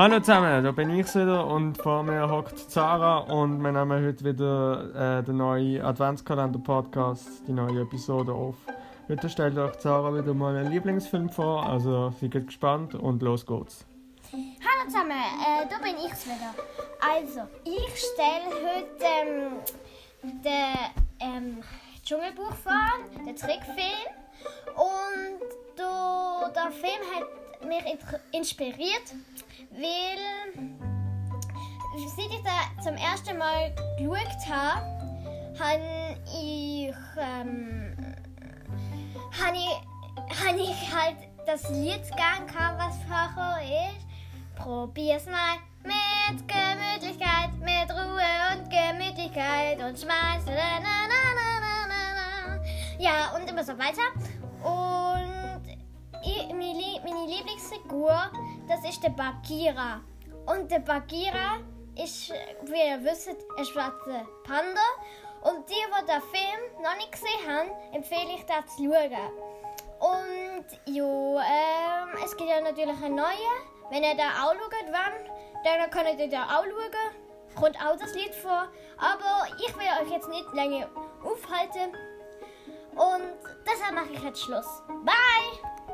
Hallo zusammen, da bin ich wieder und vor mir hockt Zara und wir nehmen heute wieder äh, den neuen Adventskalender-Podcast, die neue Episode auf. Heute stellt euch Zara wieder mal einen Lieblingsfilm vor, also seid gespannt und los geht's. Hallo zusammen, äh, da bin ich wieder. Also, ich stelle heute ähm, den ähm, Dschungelbuch vor, den Trickfilm. Und der Film hat mich inspiriert, weil seit ich da zum ersten Mal geschaut habe, habe ich, ähm, habe ich, habe ich halt das Lied gegangen, was vorher ist. Probier's mal mit Gemütlichkeit, mit Ruhe und Gemütlichkeit und schmeiß. Na, na, na. Ja, und immer so weiter. Lieblingsfigur, das ist der Bakira. Und der Bakira ist, wie ihr wisst, ein schwarzer Panda. Und die, die den Film noch nicht gesehen haben, empfehle ich das zu schauen. Und ja, ähm, es gibt ja natürlich einen neuen. Wenn ihr da auch schaut, wann, dann könnt ihr da auch schauen. Kommt auch das Lied vor. Aber ich will euch jetzt nicht länger aufhalten. Und deshalb mache ich jetzt Schluss. Bye!